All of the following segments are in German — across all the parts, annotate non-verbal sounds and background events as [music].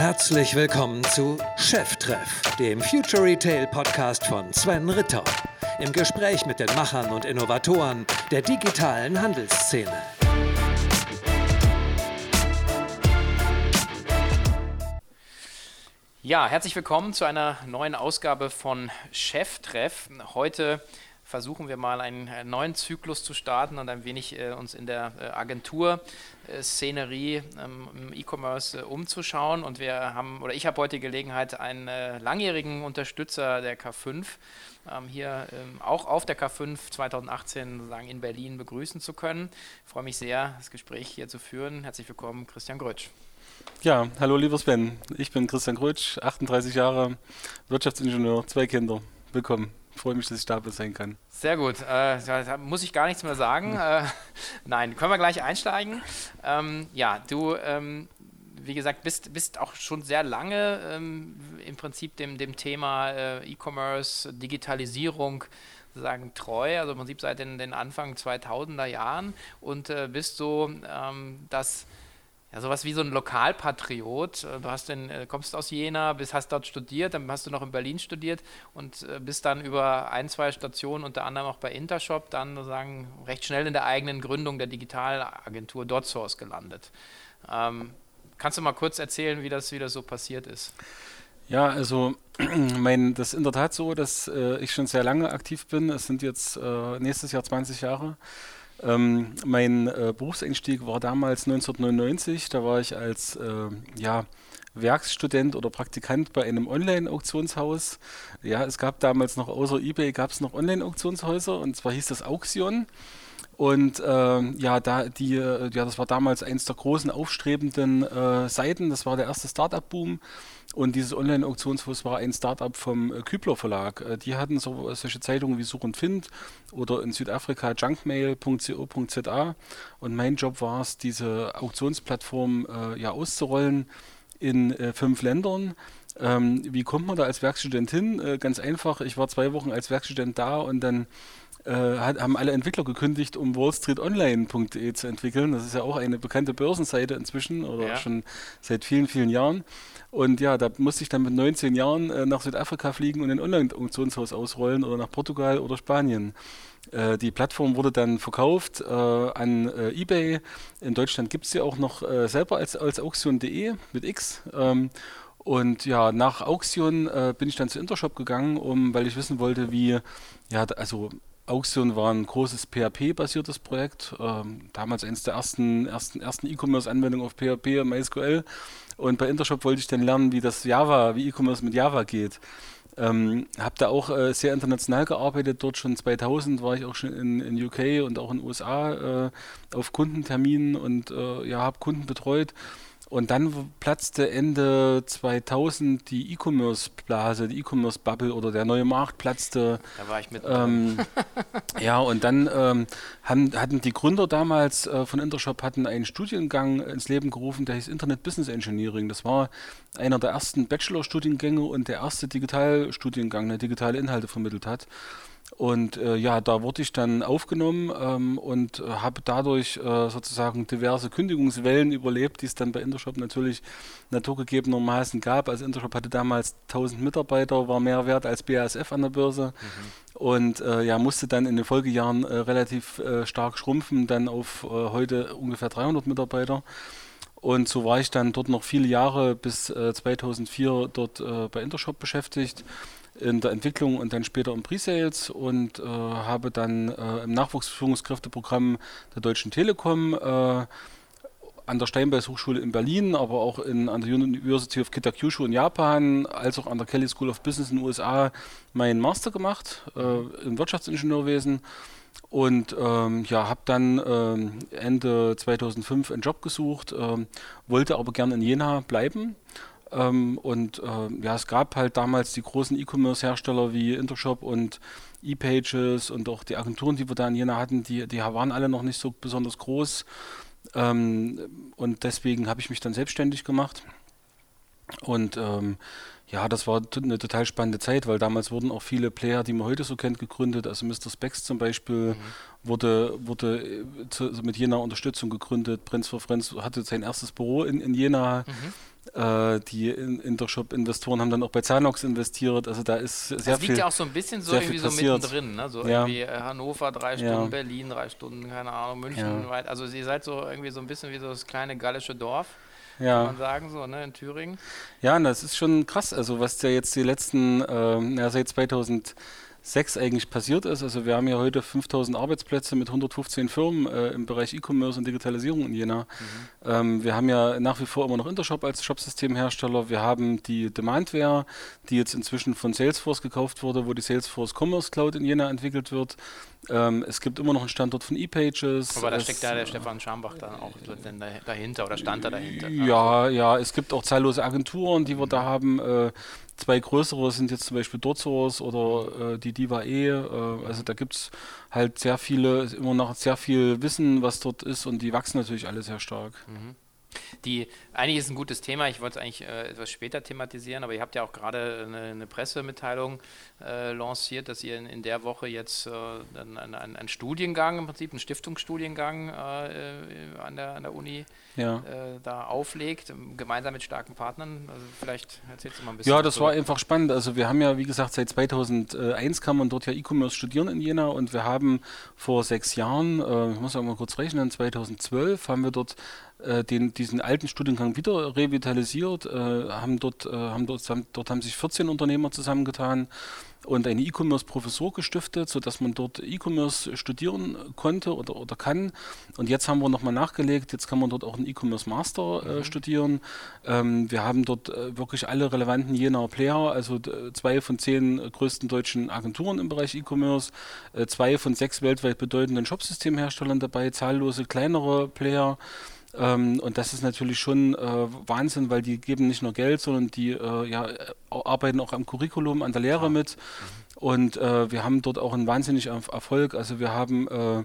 Herzlich willkommen zu Cheftreff, dem Future Retail Podcast von Sven Ritter. Im Gespräch mit den Machern und Innovatoren der digitalen Handelsszene. Ja, herzlich willkommen zu einer neuen Ausgabe von Cheftreff. Heute versuchen wir mal einen äh, neuen Zyklus zu starten und ein wenig äh, uns in der äh, Agentur-Szenerie ähm, im E-Commerce äh, umzuschauen. Und wir haben, oder ich habe heute die Gelegenheit, einen äh, langjährigen Unterstützer der K5 ähm, hier ähm, auch auf der K5 2018 sozusagen in Berlin begrüßen zu können. Ich freue mich sehr, das Gespräch hier zu führen. Herzlich willkommen, Christian Grötsch. Ja, hallo lieber Sven. Ich bin Christian Grötsch, 38 Jahre, Wirtschaftsingenieur, zwei Kinder. Willkommen. Freue mich, dass ich da sein kann. Sehr gut. Äh, da muss ich gar nichts mehr sagen. Äh, nein, können wir gleich einsteigen. Ähm, ja, du, ähm, wie gesagt, bist, bist auch schon sehr lange ähm, im Prinzip dem, dem Thema äh, E-Commerce, Digitalisierung sagen treu, also im Prinzip seit den, den Anfang 2000er Jahren und äh, bist so ähm, das ja, sowas wie so ein Lokalpatriot. Äh, du hast den, äh, kommst aus Jena, bist, hast dort studiert, dann hast du noch in Berlin studiert und äh, bist dann über ein, zwei Stationen, unter anderem auch bei Intershop, dann sozusagen recht schnell in der eigenen Gründung der Digitalagentur DotSource gelandet. Ähm, kannst du mal kurz erzählen, wie das, wie das so passiert ist? Ja, also [clears throat] mein, das ist in der Tat so, dass äh, ich schon sehr lange aktiv bin. Es sind jetzt äh, nächstes Jahr 20 Jahre. Ähm, mein äh, Berufseinstieg war damals 1999. Da war ich als äh, ja, Werkstudent oder Praktikant bei einem Online-Auktionshaus. Ja, es gab damals noch außer eBay gab es noch Online-Auktionshäuser und zwar hieß das Auction. Und äh, ja, da die, ja, das war damals eins der großen aufstrebenden äh, Seiten. Das war der erste Startup-Boom. Und dieses Online-Auktionshaus war ein Startup vom äh, Kübler Verlag. Äh, die hatten so, solche Zeitungen wie Such und Find oder in Südafrika junkmail.co.za. Und mein Job war es, diese Auktionsplattform äh, ja auszurollen in äh, fünf Ländern. Ähm, wie kommt man da als Werkstudent hin? Äh, ganz einfach, ich war zwei Wochen als Werkstudent da und dann äh, haben alle Entwickler gekündigt, um wallstreetonline.de zu entwickeln. Das ist ja auch eine bekannte Börsenseite inzwischen oder ja. schon seit vielen, vielen Jahren. Und ja, da musste ich dann mit 19 Jahren äh, nach Südafrika fliegen und ein Online-Auktionshaus ausrollen oder nach Portugal oder Spanien. Äh, die Plattform wurde dann verkauft äh, an äh, eBay. In Deutschland gibt es sie auch noch äh, selber als, als Auktion.de mit X. Ähm, und ja, nach Auktion äh, bin ich dann zu Intershop gegangen, um, weil ich wissen wollte, wie, ja, also Auxion war ein großes PHP-basiertes Projekt, ähm, damals eines der ersten ersten, ersten E-Commerce-Anwendungen auf PHP und MySQL. Und bei Intershop wollte ich dann lernen, wie das Java, wie E-Commerce mit Java geht. Ähm, habe da auch äh, sehr international gearbeitet. Dort schon 2000 war ich auch schon in, in UK und auch in USA äh, auf Kundenterminen und äh, ja, habe Kunden betreut. Und dann platzte Ende 2000 die E-Commerce-Blase, die E-Commerce-Bubble oder der neue Markt platzte. Da war ich mit. Ähm, [laughs] ja, und dann ähm, haben, hatten die Gründer damals äh, von Intershop hatten einen Studiengang ins Leben gerufen, der hieß Internet Business Engineering. Das war einer der ersten Bachelor-Studiengänge und der erste Digitalstudiengang, der digitale Inhalte vermittelt hat. Und äh, ja, da wurde ich dann aufgenommen ähm, und äh, habe dadurch äh, sozusagen diverse Kündigungswellen überlebt, die es dann bei Intershop natürlich naturgegebenermaßen gab. Also Intershop hatte damals 1000 Mitarbeiter, war mehr wert als BASF an der Börse mhm. und äh, ja, musste dann in den Folgejahren äh, relativ äh, stark schrumpfen, dann auf heute ungefähr 300 Mitarbeiter. Und so war ich dann dort noch viele Jahre bis 2004 dort bei Intershop beschäftigt in der Entwicklung und dann später im Pre-Sales und äh, habe dann äh, im Nachwuchsführungskräfteprogramm der Deutschen Telekom äh, an der Steinbeis Hochschule in Berlin, aber auch in, an der University of Kitakyushu in Japan, als auch an der Kelly School of Business in den USA meinen Master gemacht äh, im Wirtschaftsingenieurwesen. Und ähm, ja, habe dann ähm, Ende 2005 einen Job gesucht, ähm, wollte aber gerne in Jena bleiben ähm, und äh, ja, es gab halt damals die großen E-Commerce-Hersteller wie Intershop und ePages und auch die Agenturen, die wir da in Jena hatten, die, die waren alle noch nicht so besonders groß. Ähm, und deswegen habe ich mich dann selbstständig gemacht. Und ähm, ja, das war eine total spannende Zeit, weil damals wurden auch viele Player, die man heute so kennt, gegründet. Also Mr. Specs zum Beispiel mhm. wurde, wurde äh, zu, mit Jena Unterstützung gegründet. Prinz for Friends hatte sein erstes Büro in, in Jena. Mhm. Äh, die in Intershop-Investoren haben dann auch bei Zanox investiert. Also da ist sehr das viel. Das liegt ja auch so ein bisschen so irgendwie so mittendrin. Ne? So ja. irgendwie äh, Hannover drei Stunden, ja. Berlin drei Stunden, keine Ahnung, München ja. weit. Also ihr seid so irgendwie so ein bisschen wie so das kleine gallische Dorf ja. kann man sagen, so, ne, in Thüringen. Ja, das ist schon krass. Also was ja jetzt die letzten, äh, ja, seit 2000 sechs eigentlich passiert ist. Also wir haben ja heute 5000 Arbeitsplätze mit 115 Firmen äh, im Bereich E-Commerce und Digitalisierung in Jena. Mhm. Ähm, wir haben ja nach wie vor immer noch Intershop als Shopsystemhersteller. Wir haben die Demandware, die jetzt inzwischen von Salesforce gekauft wurde, wo die Salesforce Commerce Cloud in Jena entwickelt wird. Ähm, es gibt immer noch einen Standort von ePages. Aber da steckt ja der Stefan Schambach dann auch dahinter oder stand da dahinter? Ja, ja, es gibt auch zahllose Agenturen, die wir da haben. Äh, Zwei größere sind jetzt zum Beispiel Dorzos oder äh, die Diva E. Äh, also da gibt es halt sehr viele, immer noch sehr viel Wissen, was dort ist und die wachsen natürlich alle sehr stark. Mhm. Die, eigentlich ist ein gutes Thema, ich wollte es eigentlich äh, etwas später thematisieren, aber ihr habt ja auch gerade eine, eine, Pressemitteilung äh, lanciert, dass ihr in, in der Woche jetzt äh, einen, einen, einen, Studiengang, im Prinzip einen Stiftungsstudiengang äh, äh, an, der, an der Uni ja. Äh, da auflegt, gemeinsam mit starken Partnern. Also vielleicht erzählst du mal ein bisschen. Ja, das war einfach spannend. Also wir haben ja, wie gesagt, seit 2001 kann man dort ja E-Commerce studieren in Jena und wir haben vor sechs Jahren, ich muss auch mal kurz rechnen, 2012 haben wir dort den, diesen alten Studiengang wieder revitalisiert, äh, haben dort, äh, haben dort, haben, dort haben sich 14 Unternehmer zusammengetan und eine E-Commerce-Professur gestiftet, sodass man dort E-Commerce studieren konnte oder, oder kann. Und jetzt haben wir nochmal nachgelegt, jetzt kann man dort auch einen E-Commerce-Master äh, mhm. studieren. Ähm, wir haben dort äh, wirklich alle relevanten Jenaer Player, also äh, zwei von zehn größten deutschen Agenturen im Bereich E-Commerce, äh, zwei von sechs weltweit bedeutenden Shopsystemherstellern dabei, zahllose kleinere Player. Ähm, und das ist natürlich schon äh, Wahnsinn, weil die geben nicht nur Geld, sondern die äh, ja, arbeiten auch am Curriculum, an der Lehre ja. mit. Und äh, wir haben dort auch einen wahnsinnigen Erfolg. Also wir haben äh,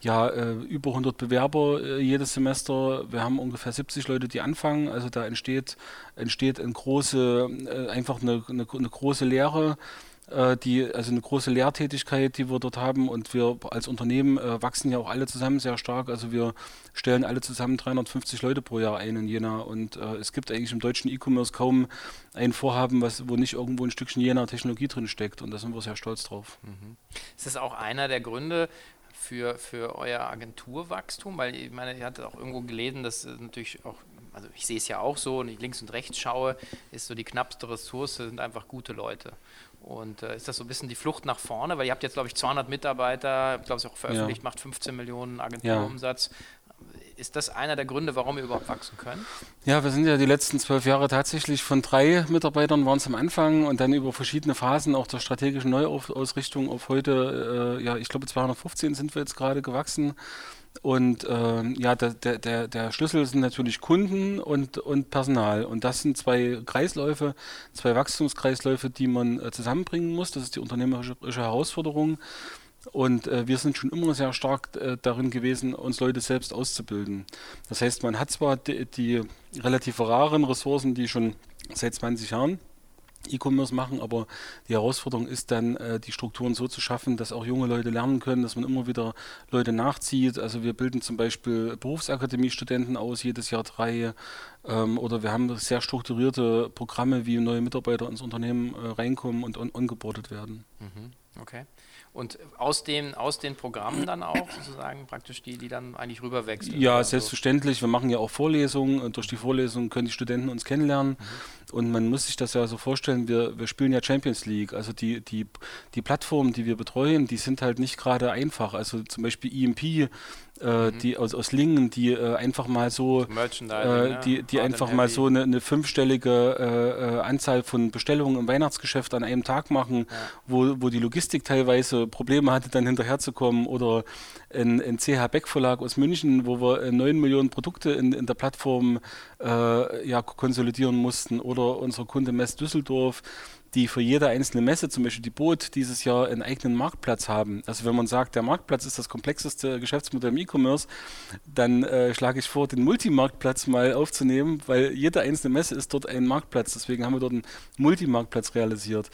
ja, äh, über 100 Bewerber äh, jedes Semester. Wir haben ungefähr 70 Leute, die anfangen. Also da entsteht, entsteht eine große, einfach eine, eine, eine große Lehre äh, die, also eine große Lehrtätigkeit, die wir dort haben und wir als Unternehmen äh, wachsen ja auch alle zusammen sehr stark. Also wir stellen alle zusammen 350 Leute pro Jahr ein in Jena und äh, es gibt eigentlich im deutschen E-Commerce kaum ein Vorhaben, was, wo nicht irgendwo ein Stückchen Jena Technologie drin steckt und da sind wir sehr stolz drauf. Mhm. Ist das auch einer der Gründe, für, für euer Agenturwachstum? Weil ich meine, ihr hattet auch irgendwo gelesen, dass natürlich auch, also ich sehe es ja auch so und ich links und rechts schaue, ist so die knappste Ressource sind einfach gute Leute. Und äh, ist das so ein bisschen die Flucht nach vorne? Weil ihr habt jetzt, glaube ich, 200 Mitarbeiter, ich glaube, es auch veröffentlicht, ja. macht 15 Millionen Agenturumsatz. Ja. Ist das einer der Gründe, warum ihr überhaupt wachsen könnt? Ja, wir sind ja die letzten zwölf Jahre tatsächlich von drei Mitarbeitern waren es am Anfang und dann über verschiedene Phasen auch der strategischen Neuausrichtung auf heute, äh, ja, ich glaube 215 sind wir jetzt gerade gewachsen. Und äh, ja, der, der, der Schlüssel sind natürlich Kunden und, und Personal. Und das sind zwei Kreisläufe, zwei Wachstumskreisläufe, die man äh, zusammenbringen muss. Das ist die unternehmerische Herausforderung. Und äh, wir sind schon immer sehr stark äh, darin gewesen, uns Leute selbst auszubilden. Das heißt, man hat zwar die, die relativ raren Ressourcen, die schon seit 20 Jahren E-Commerce machen, aber die Herausforderung ist dann, äh, die Strukturen so zu schaffen, dass auch junge Leute lernen können, dass man immer wieder Leute nachzieht. Also wir bilden zum Beispiel Berufsakademie-Studenten aus, jedes Jahr drei, ähm, oder wir haben sehr strukturierte Programme, wie neue Mitarbeiter ins Unternehmen äh, reinkommen und on werden. Mhm. Okay. Und aus den, aus den Programmen dann auch sozusagen praktisch die, die dann eigentlich rüberwechseln? Ja, also selbstverständlich. Wir machen ja auch Vorlesungen. Durch die Vorlesungen können die Studenten uns kennenlernen. Mhm. Und man muss sich das ja so vorstellen, wir, wir spielen ja Champions League. Also die, die, die Plattformen, die wir betreuen, die sind halt nicht gerade einfach. Also zum Beispiel EMP äh, mhm. die aus, aus Lingen, die äh, einfach mal so, äh, die, die einfach mal so eine, eine fünfstellige äh, äh, Anzahl von Bestellungen im Weihnachtsgeschäft an einem Tag machen, ja. wo, wo die Logistik teilweise Probleme hatte, dann hinterherzukommen oder ein, ein CH Beck Verlag aus München, wo wir neun Millionen Produkte in, in der Plattform ja, konsolidieren mussten oder unser Kunde Mess Düsseldorf, die für jede einzelne Messe, zum Beispiel die Boot, dieses Jahr einen eigenen Marktplatz haben. Also wenn man sagt, der Marktplatz ist das komplexeste Geschäftsmodell im E-Commerce, dann äh, schlage ich vor, den Multimarktplatz mal aufzunehmen, weil jede einzelne Messe ist dort ein Marktplatz. Deswegen haben wir dort einen Multimarktplatz realisiert.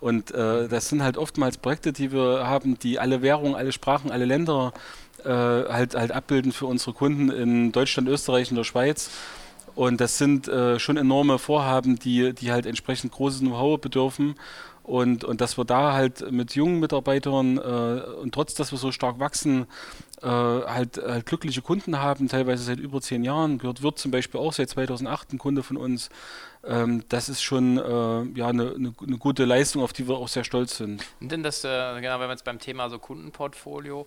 Und äh, das sind halt oftmals Projekte, die wir haben, die alle Währungen, alle Sprachen, alle Länder äh, halt, halt abbilden für unsere Kunden in Deutschland, Österreich und der Schweiz. Und das sind äh, schon enorme Vorhaben, die, die halt entsprechend großes Know-how bedürfen. Und, und dass wir da halt mit jungen Mitarbeitern äh, und trotz, dass wir so stark wachsen, äh, halt, halt, glückliche Kunden haben, teilweise seit über zehn Jahren. Gehört wird zum Beispiel auch seit 2008 ein Kunde von uns. Ähm, das ist schon äh, ja, eine, eine, eine, gute Leistung, auf die wir auch sehr stolz sind. Und denn das, äh, genau, wenn wir jetzt beim Thema so Kundenportfolio,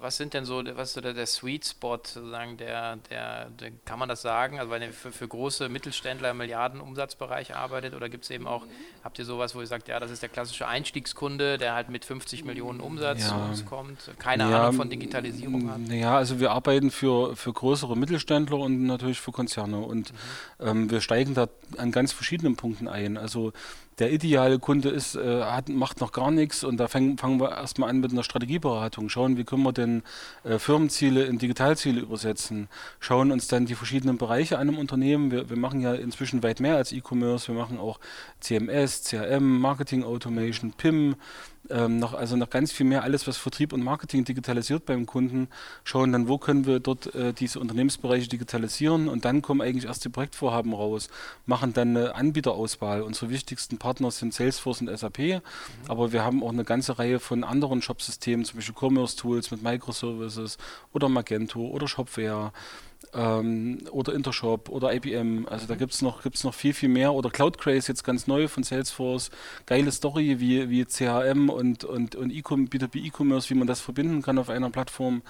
was sind denn so, was ist so der, der Sweet Spot sozusagen, der, der, der, kann man das sagen? Also weil ihr für, für große Mittelständler im Milliardenumsatzbereich arbeitet oder gibt es eben auch, habt ihr sowas, wo ihr sagt, ja, das ist der klassische Einstiegskunde, der halt mit 50 Millionen Umsatz ja. zu uns kommt, keine ja, Ahnung von Digitalisierung hat? Ja, also wir arbeiten für, für größere Mittelständler und natürlich für Konzerne und mhm. ähm, wir steigen da an ganz verschiedenen Punkten ein. Also der ideale Kunde ist, äh, hat, macht noch gar nichts und da fangen, fangen wir erstmal an mit einer Strategieberatung, schauen, wie können wir denn äh, Firmenziele in Digitalziele übersetzen, schauen uns dann die verschiedenen Bereiche an im Unternehmen. Wir, wir machen ja inzwischen weit mehr als E-Commerce, wir machen auch CMS, CRM, Marketing Automation, PIM, ähm, noch, also noch ganz viel mehr alles, was Vertrieb und Marketing digitalisiert beim Kunden, schauen dann, wo können wir dort äh, diese Unternehmensbereiche digitalisieren und dann kommen eigentlich erst die Projektvorhaben raus, machen dann eine Anbieterauswahl. Unsere wichtigsten Partner sind Salesforce und SAP, mhm. aber wir haben auch eine ganze Reihe von anderen Shopsystemen, zum Beispiel Commerce Tools mit Microservices oder Magento oder Shopware ähm, oder Intershop oder IBM. Also da gibt es noch, gibt's noch viel, viel mehr. Oder Cloud Craze jetzt ganz neu von Salesforce. Geile Story wie, wie CHM und, und, und B2B E-Commerce, wie man das verbinden kann auf einer Plattform.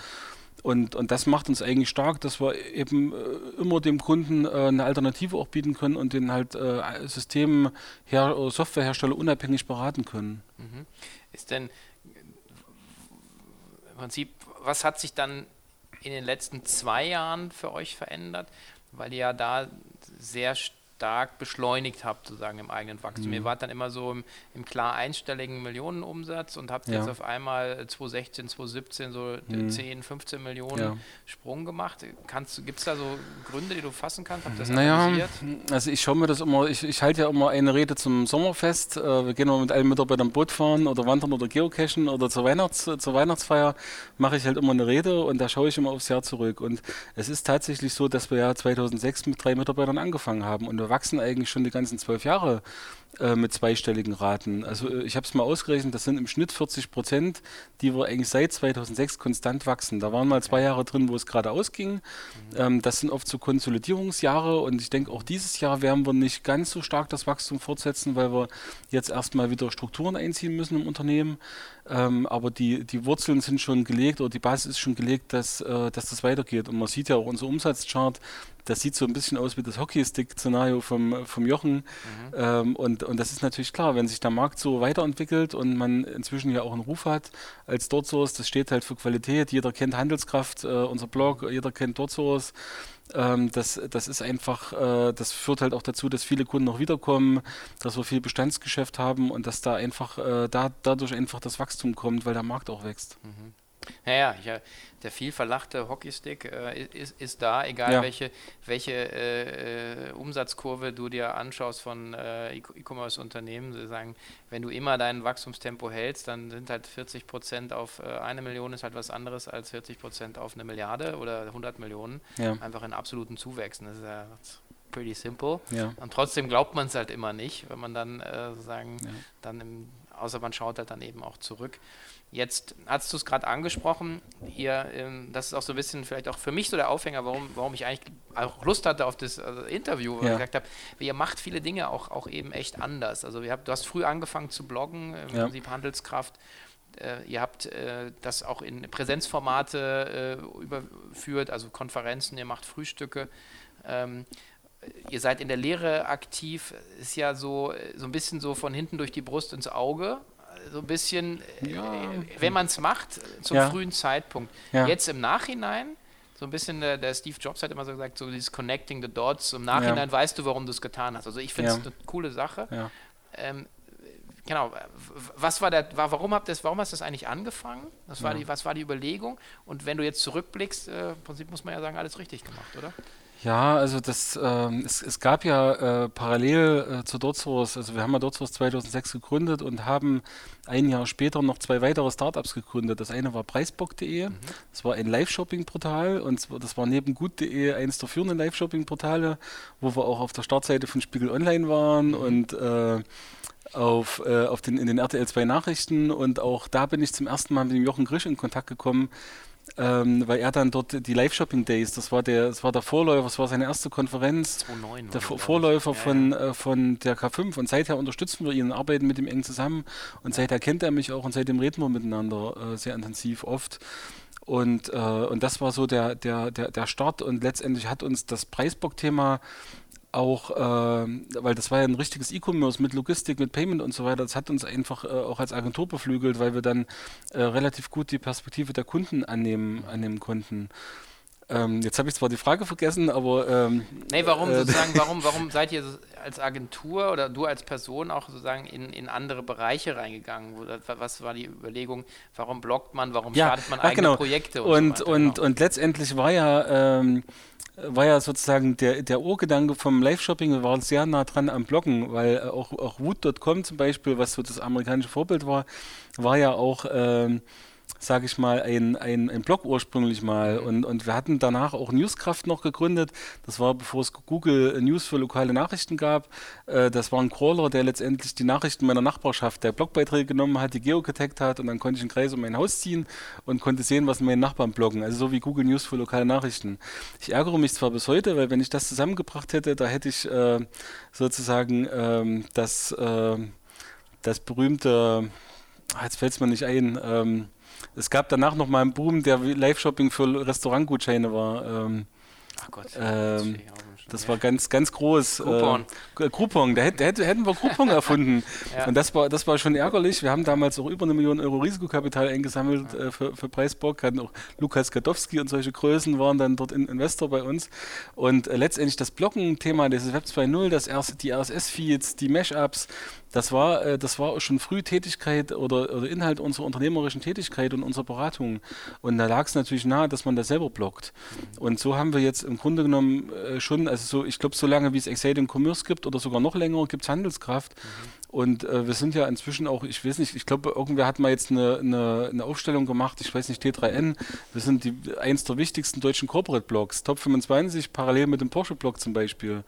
Und, und das macht uns eigentlich stark, dass wir eben äh, immer dem Kunden äh, eine Alternative auch bieten können und den halt äh, System, Softwarehersteller unabhängig beraten können. Mhm. Ist denn im Prinzip, was hat sich dann in den letzten zwei Jahren für euch verändert? Weil ihr ja da sehr stark beschleunigt habt, sozusagen im eigenen Wachstum. Mhm. Ihr wart dann immer so im, im klar einstelligen Millionenumsatz und habt ja. jetzt auf einmal 2016, 2017 so mhm. 10, 15 Millionen ja. Sprung gemacht. Gibt es da so Gründe, die du fassen kannst? Habt das naja, analysiert? also ich schaue mir das immer, ich, ich halte ja immer eine Rede zum Sommerfest. Äh, wir gehen immer mit allen Mitarbeitern Boot fahren oder wandern oder geocachen oder zur, Weihnachts-, zur Weihnachtsfeier mache ich halt immer eine Rede und da schaue ich immer aufs Jahr zurück. Und es ist tatsächlich so, dass wir ja 2006 mit drei Mitarbeitern angefangen haben und wir wachsen eigentlich schon die ganzen zwölf Jahre äh, mit zweistelligen Raten. Also äh, ich habe es mal ausgerechnet, das sind im Schnitt 40 Prozent, die wir eigentlich seit 2006 konstant wachsen. Da waren mal zwei Jahre drin, wo es gerade ausging. Mhm. Ähm, das sind oft so Konsolidierungsjahre und ich denke, auch dieses Jahr werden wir nicht ganz so stark das Wachstum fortsetzen, weil wir jetzt erstmal wieder Strukturen einziehen müssen im Unternehmen. Ähm, aber die, die Wurzeln sind schon gelegt oder die Basis ist schon gelegt, dass, äh, dass das weitergeht. Und man sieht ja auch unser Umsatzchart, das sieht so ein bisschen aus wie das Hockeystick-Szenario vom, vom Jochen. Mhm. Ähm, und, und das ist natürlich klar, wenn sich der Markt so weiterentwickelt und man inzwischen ja auch einen Ruf hat als DortSource, das steht halt für Qualität. Jeder kennt Handelskraft, äh, unser Blog, jeder kennt DortSource. Ähm, das, das ist einfach, äh, das führt halt auch dazu, dass viele Kunden noch wiederkommen, dass wir viel Bestandsgeschäft haben und dass da einfach äh, da, dadurch einfach das Wachstum kommt, weil der Markt auch wächst. Mhm. Naja, ja, der viel verlachte Hockeystick äh, ist, ist, da, egal ja. welche, welche äh, äh, Umsatzkurve du dir anschaust von äh, E-Commerce-Unternehmen. Sie sagen, wenn du immer dein Wachstumstempo hältst, dann sind halt 40 Prozent auf äh, eine Million ist halt was anderes als 40 Prozent auf eine Milliarde oder 100 Millionen. Ja. Einfach in absoluten Zuwächsen. Das ist ja pretty simple. Ja. Und trotzdem glaubt man es halt immer nicht, wenn man dann äh, sozusagen dann im, außer man schaut halt dann eben auch zurück. Jetzt hast du es gerade angesprochen, ihr, ähm, das ist auch so ein bisschen vielleicht auch für mich so der Aufhänger, warum, warum ich eigentlich auch Lust hatte auf das also Interview, weil ja. ich gesagt habe, ihr macht viele Dinge auch, auch eben echt anders. Also habt, du hast früh angefangen zu bloggen, im ja. Prinzip Handelskraft. Äh, ihr habt äh, das auch in Präsenzformate äh, überführt, also Konferenzen, ihr macht Frühstücke. Ähm, ihr seid in der Lehre aktiv, ist ja so, so ein bisschen so von hinten durch die Brust ins Auge so ein bisschen, äh, ja. wenn man es macht, zum ja. frühen Zeitpunkt. Ja. Jetzt im Nachhinein, so ein bisschen, der, der, Steve Jobs hat immer so gesagt, so dieses Connecting the Dots, im Nachhinein weißt du, warum du es getan hast. Also ich finde es eine coole Sache. Ähm, genau, was war der, war, warum, habt das, warum hast du das eigentlich angefangen? War die, was war die Überlegung? Und wenn du jetzt zurückblickst, äh, im Prinzip muss man ja sagen, alles richtig gemacht, oder? Ja, also das, ähm, es, es gab ja äh, parallel äh, zu DotSource, also wir haben ja DotSource 2006 gegründet und haben ein Jahr später noch zwei weitere Startups gegründet. Das eine war preisbock.de, mhm. das war ein Live-Shopping-Portal und das war neben gut.de eines der führenden Live-Shopping-Portale, wo wir auch auf der Startseite von Spiegel Online waren mhm. und äh, auf, äh, auf den, in den RTL 2 Nachrichten und auch da bin ich zum ersten Mal mit dem Jochen Grisch in Kontakt gekommen, ähm, weil er dann dort die Live-Shopping Days, das war der, das war der Vorläufer, das war seine erste Konferenz, 2009 der Vorläufer ja, von, ja. Äh, von der K5 und seither unterstützen wir ihn, arbeiten mit ihm eng zusammen. Und seither kennt er mich auch und seitdem reden wir miteinander äh, sehr intensiv oft. Und, äh, und das war so der, der, der, der Start. Und letztendlich hat uns das Preisbock-Thema auch, äh, weil das war ja ein richtiges E-Commerce mit Logistik, mit Payment und so weiter, das hat uns einfach äh, auch als Agentur beflügelt, weil wir dann äh, relativ gut die Perspektive der Kunden annehmen, annehmen konnten. Ähm, jetzt habe ich zwar die Frage vergessen, aber. Ähm, nee, warum äh, sozusagen, [laughs] warum, warum seid ihr als Agentur oder du als Person auch sozusagen in, in andere Bereiche reingegangen? Was war die Überlegung, warum bloggt man, warum ja, startet man eigene genau. Projekte und, und, so und, genau. und letztendlich war ja. Ähm, war ja sozusagen der, der Urgedanke vom Live-Shopping, war sehr nah dran am Bloggen, weil auch, auch Wood.com zum Beispiel, was so das amerikanische Vorbild war, war ja auch ähm, sage ich mal, ein, ein, ein Blog ursprünglich mal. Mhm. Und, und wir hatten danach auch Newskraft noch gegründet. Das war, bevor es Google News für lokale Nachrichten gab. Äh, das war ein Crawler, der letztendlich die Nachrichten meiner Nachbarschaft, der Blogbeiträge genommen hat, die geogetaggt hat und dann konnte ich einen Kreis um mein Haus ziehen und konnte sehen, was meine Nachbarn bloggen. Also so wie Google News für lokale Nachrichten. Ich ärgere mich zwar bis heute, weil wenn ich das zusammengebracht hätte, da hätte ich äh, sozusagen ähm, das, äh, das berühmte, jetzt fällt es mir nicht ein, ähm, es gab danach noch mal einen Boom, der Live-Shopping für Restaurantgutscheine war. Ähm, Ach Gott. Ähm, das war ganz, ganz groß. Coupon. Äh, Coupon, da, hätt, hätt, hätten wir Coupon erfunden. [laughs] ja. Und das war, das war schon ärgerlich. Wir haben damals auch über eine Million Euro Risikokapital eingesammelt äh, für, für Preisbock. Hatten auch Lukas Gadowski und solche Größen waren dann dort in Investor bei uns. Und äh, letztendlich das Blocken-Thema, dieses Web 2.0, das erste, die RSS-Feeds, die Mashups, das war, äh, das war schon früh Tätigkeit oder, oder Inhalt unserer unternehmerischen Tätigkeit und unserer Beratung. Und da lag es natürlich nahe, dass man das selber blockt. Und so haben wir jetzt im Grunde genommen äh, schon, also so, ich glaube, so lange wie es Exciting Commerce gibt oder sogar noch länger, gibt es Handelskraft. Mhm. Und äh, wir sind ja inzwischen auch, ich weiß nicht, ich glaube, irgendwer hat mal jetzt eine, eine, eine, Aufstellung gemacht, ich weiß nicht, T3N. Wir sind die, eins der wichtigsten deutschen Corporate-Blogs, Top 25, parallel mit dem Porsche-Blog zum Beispiel.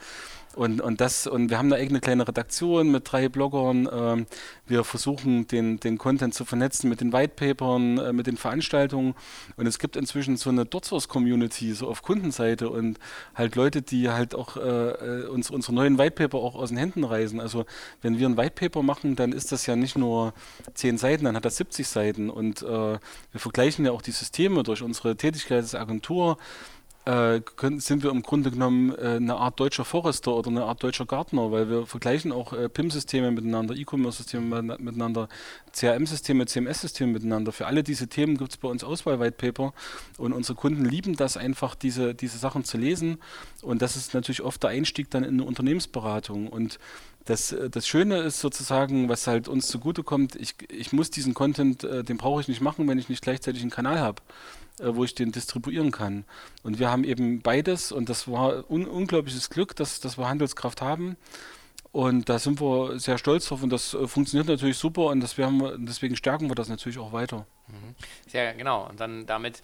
Und, und, das, und wir haben eine eigene kleine Redaktion mit drei Bloggern. Ähm, wir versuchen, den, den Content zu vernetzen mit den Whitepapern, äh, mit den Veranstaltungen. Und es gibt inzwischen so eine DotSource-Community, so auf Kundenseite und halt Leute, die halt auch äh, äh, uns, unsere neuen Whitepaper auch aus den Händen reißen. Also wenn wir ein Whitepaper machen, dann ist das ja nicht nur zehn Seiten, dann hat das 70 Seiten. Und äh, wir vergleichen ja auch die Systeme durch unsere Tätigkeit als Agentur äh, können, sind wir im Grunde genommen äh, eine Art deutscher Forester oder eine Art deutscher Gartner, weil wir vergleichen auch äh, PIM-Systeme miteinander, E-Commerce-Systeme miteinander, CRM-Systeme, CMS-Systeme miteinander. Für alle diese Themen gibt es bei uns Auswahl-White-Paper und unsere Kunden lieben das einfach, diese, diese Sachen zu lesen und das ist natürlich oft der Einstieg dann in eine Unternehmensberatung und das, äh, das Schöne ist sozusagen, was halt uns zugutekommt, ich, ich muss diesen Content, äh, den brauche ich nicht machen, wenn ich nicht gleichzeitig einen Kanal habe. Äh, wo ich den distribuieren kann. Und wir haben eben beides und das war un unglaubliches Glück, dass, dass wir Handelskraft haben. Und da sind wir sehr stolz drauf und das äh, funktioniert natürlich super und das wir, deswegen stärken wir das natürlich auch weiter. Mhm. Ja, genau. Und dann damit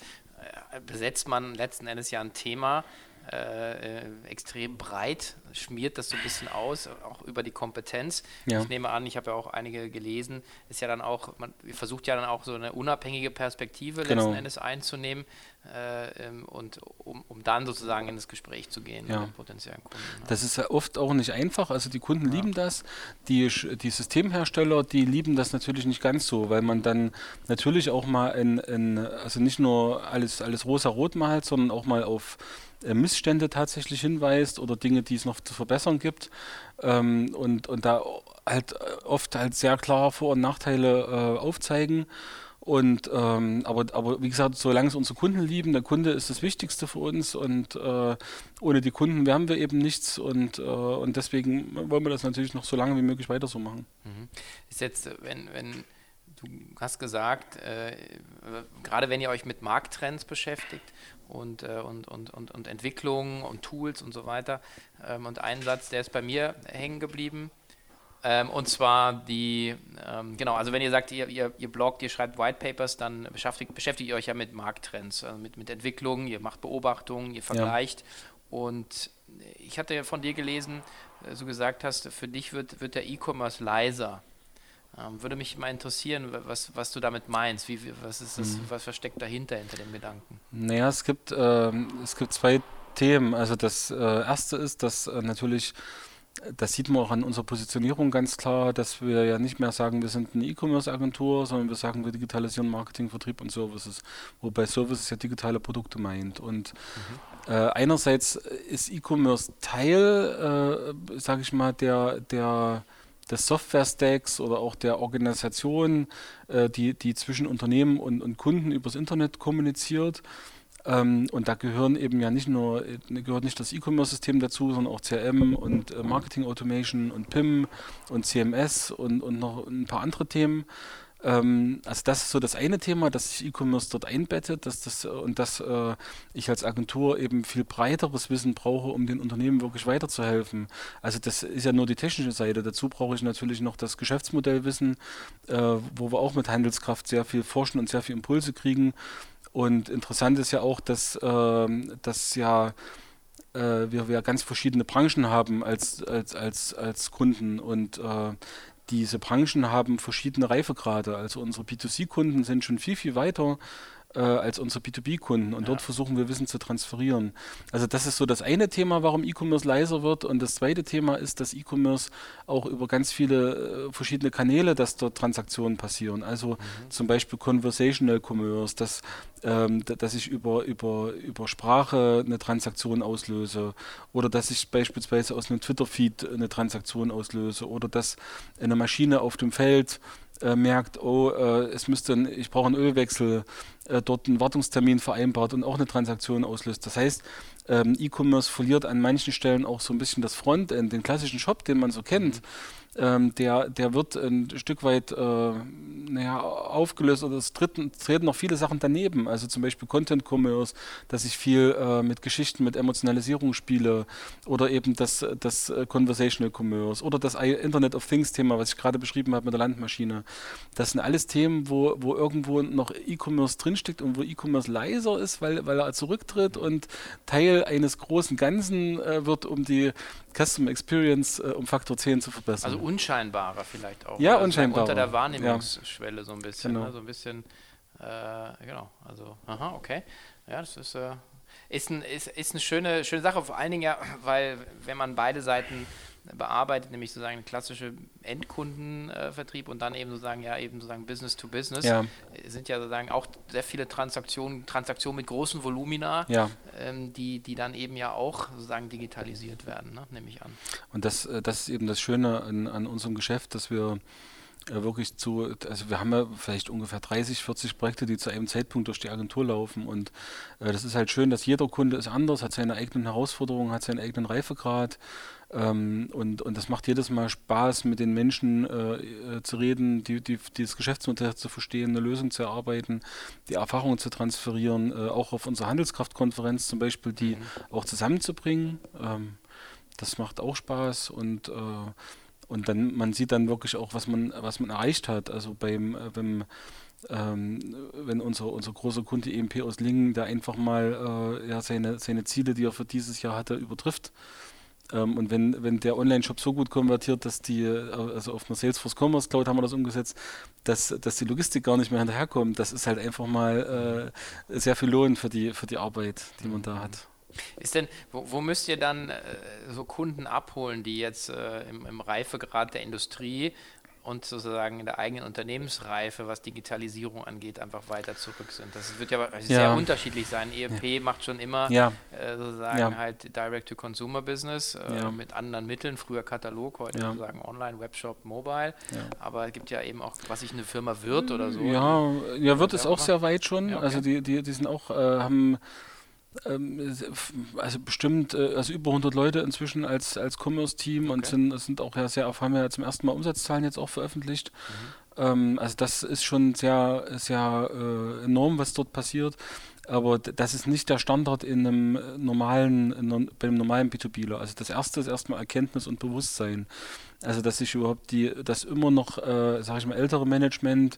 äh, besetzt man letzten Endes ja ein Thema, äh, extrem breit, schmiert das so ein bisschen aus, auch über die Kompetenz. Ja. Ich nehme an, ich habe ja auch einige gelesen, ist ja dann auch, man versucht ja dann auch so eine unabhängige Perspektive genau. letzten Endes einzunehmen äh, ähm, und um, um dann sozusagen in das Gespräch zu gehen ja. mit potenziellen Kunden. Ne? Das ist ja oft auch nicht einfach, also die Kunden ja. lieben das, die, die Systemhersteller, die lieben das natürlich nicht ganz so, weil man dann natürlich auch mal in, in also nicht nur alles, alles rosa-rot malt, sondern auch mal auf äh, Missstände tatsächlich hinweist oder Dinge, die es noch zu verbessern gibt. Ähm, und, und da halt äh, oft halt sehr klar Vor- und Nachteile äh, aufzeigen. Und ähm, aber, aber wie gesagt, solange es unsere Kunden lieben, der Kunde ist das Wichtigste für uns und äh, ohne die Kunden wären wir eben nichts und, äh, und deswegen wollen wir das natürlich noch so lange wie möglich weiter so machen. Mhm. Ist jetzt, wenn, wenn du hast gesagt, äh, gerade wenn ihr euch mit Markttrends beschäftigt und, äh, und, und, und, und Entwicklungen und Tools und so weiter, ähm, und ein Satz, der ist bei mir hängen geblieben, ähm, und zwar die, ähm, genau, also wenn ihr sagt, ihr, ihr, ihr bloggt, ihr schreibt White Papers, dann beschäftigt, beschäftigt ihr euch ja mit Markttrends, also mit, mit Entwicklungen, ihr macht Beobachtungen, ihr vergleicht. Ja. Und ich hatte ja von dir gelesen, äh, so gesagt hast, für dich wird, wird der E-Commerce leiser. Ähm, würde mich mal interessieren, was, was du damit meinst. Wie, was ist das, mhm. was versteckt dahinter, hinter dem Gedanken? Naja, es gibt, ähm, es gibt zwei Themen. Also das äh, erste ist, dass äh, natürlich das sieht man auch an unserer Positionierung ganz klar, dass wir ja nicht mehr sagen, wir sind eine E-Commerce-Agentur, sondern wir sagen, wir digitalisieren Marketing, Vertrieb und Services. Wobei Services ja digitale Produkte meint. Und mhm. äh, einerseits ist E-Commerce Teil, äh, sage ich mal, der, der des Software-Stacks oder auch der Organisation, äh, die, die zwischen Unternehmen und, und Kunden übers Internet kommuniziert. Ähm, und da gehören eben ja nicht nur, äh, gehört nicht das E-Commerce-System dazu, sondern auch CRM und äh, Marketing Automation und PIM und CMS und, und noch ein paar andere Themen. Ähm, also das ist so das eine Thema, dass sich E-Commerce dort einbettet dass das, und dass äh, ich als Agentur eben viel breiteres Wissen brauche, um den Unternehmen wirklich weiterzuhelfen. Also das ist ja nur die technische Seite. Dazu brauche ich natürlich noch das Geschäftsmodellwissen, äh, wo wir auch mit Handelskraft sehr viel forschen und sehr viel Impulse kriegen und interessant ist ja auch, dass, äh, dass ja äh, wir, wir ganz verschiedene Branchen haben als, als, als, als Kunden und äh, diese Branchen haben verschiedene Reifegrade. Also unsere B2C-Kunden sind schon viel, viel weiter äh, als unsere B2B-Kunden. Und ja. dort versuchen wir Wissen zu transferieren. Also das ist so das eine Thema, warum E-Commerce leiser wird. Und das zweite Thema ist, dass E-Commerce auch über ganz viele äh, verschiedene Kanäle, dass dort Transaktionen passieren. Also mhm. zum Beispiel Conversational Commerce, dass, ähm, dass ich über, über, über Sprache eine Transaktion auslöse oder dass ich beispielsweise aus einem Twitter-Feed eine Transaktion auslöse oder dass eine Maschine auf dem Feld äh, merkt, oh, äh, es müsste, ein, ich brauche einen Ölwechsel, äh, dort einen Wartungstermin vereinbart und auch eine Transaktion auslöst. Das heißt, ähm, E-Commerce verliert an manchen Stellen auch so ein bisschen das Frontend, den klassischen Shop, den man so kennt. Mhm ähm, der, der wird ein Stück weit äh, naja, aufgelöst oder es treten, treten noch viele Sachen daneben. Also zum Beispiel Content Commerce, dass ich viel äh, mit Geschichten, mit Emotionalisierung spiele oder eben das, das äh, Conversational Commerce oder das Internet of Things Thema, was ich gerade beschrieben habe mit der Landmaschine. Das sind alles Themen, wo, wo irgendwo noch E-Commerce drinsteckt und wo E-Commerce leiser ist, weil, weil er zurücktritt und Teil eines großen Ganzen äh, wird, um die Custom Experience äh, um Faktor 10 zu verbessern. Also unscheinbarer vielleicht auch. Ja, unscheinbarer. Unter der Wahrnehmungsschwelle ja. so ein bisschen. Genau. Ne? So ein bisschen, äh, genau. Also, aha, okay. Ja, das ist, äh, ist, ein, ist, ist eine schöne, schöne Sache, vor allen Dingen ja, weil wenn man beide Seiten bearbeitet, nämlich sozusagen klassische Endkundenvertrieb und dann eben sozusagen ja eben sozusagen Business to Business, ja. sind ja sozusagen auch sehr viele Transaktionen, Transaktionen mit großen Volumina, ja. ähm, die, die dann eben ja auch sozusagen digitalisiert werden, ne, nehme ich an. Und das, äh, das ist eben das Schöne an, an unserem Geschäft, dass wir äh, wirklich zu, also wir haben ja vielleicht ungefähr 30, 40 Projekte, die zu einem Zeitpunkt durch die Agentur laufen und äh, das ist halt schön, dass jeder Kunde ist anders, hat seine eigenen Herausforderungen, hat seinen eigenen Reifegrad ähm, und, und das macht jedes Mal Spaß, mit den Menschen äh, äh, zu reden, die, die, die, das Geschäftsmodell zu verstehen, eine Lösung zu erarbeiten, die Erfahrungen zu transferieren, äh, auch auf unserer Handelskraftkonferenz zum Beispiel, die mhm. auch zusammenzubringen. Ähm, das macht auch Spaß und, äh, und dann man sieht dann wirklich auch, was man, was man erreicht hat. Also beim, äh, beim ähm, wenn unser, unser großer Kunde EMP aus Lingen, der einfach mal äh, ja, seine, seine Ziele, die er für dieses Jahr hatte, übertrifft, ähm, und wenn, wenn der Online-Shop so gut konvertiert, dass die, äh, also auf einer Salesforce Commerce Cloud haben wir das umgesetzt, dass, dass die Logistik gar nicht mehr hinterherkommt, das ist halt einfach mal äh, sehr viel Lohn für die, für die Arbeit, die man da hat. Ist denn, wo, wo müsst ihr dann äh, so Kunden abholen, die jetzt äh, im, im Reifegrad der Industrie und sozusagen in der eigenen Unternehmensreife, was Digitalisierung angeht, einfach weiter zurück sind. Das wird ja, sehr ja. unterschiedlich sein. ERP ja. macht schon immer ja. äh, sozusagen halt Direct-to-Consumer-Business äh, mit anderen Mitteln. Früher Katalog, heute sozusagen Online, Webshop, Mobile. Aber es gibt ja eben auch, was sich eine Firma wird oder so. Ja, ja wird es auch sehr weit schon. Okay. Also die, die, die sind auch, äh, haben also bestimmt, äh, also über 100 Leute inzwischen als, als Commerce-Team okay. und sind, sind auch ja sehr, haben ja zum ersten Mal Umsatzzahlen jetzt auch veröffentlicht. Mhm. Ähm, also das ist schon sehr, sehr äh, enorm, was dort passiert. Aber das ist nicht der Standard in einem normalen, in einem, bei einem normalen B2Bler. Also das erste ist erstmal Erkenntnis und Bewusstsein. Also dass sich überhaupt die, dass immer noch, äh, sage ich mal, ältere Management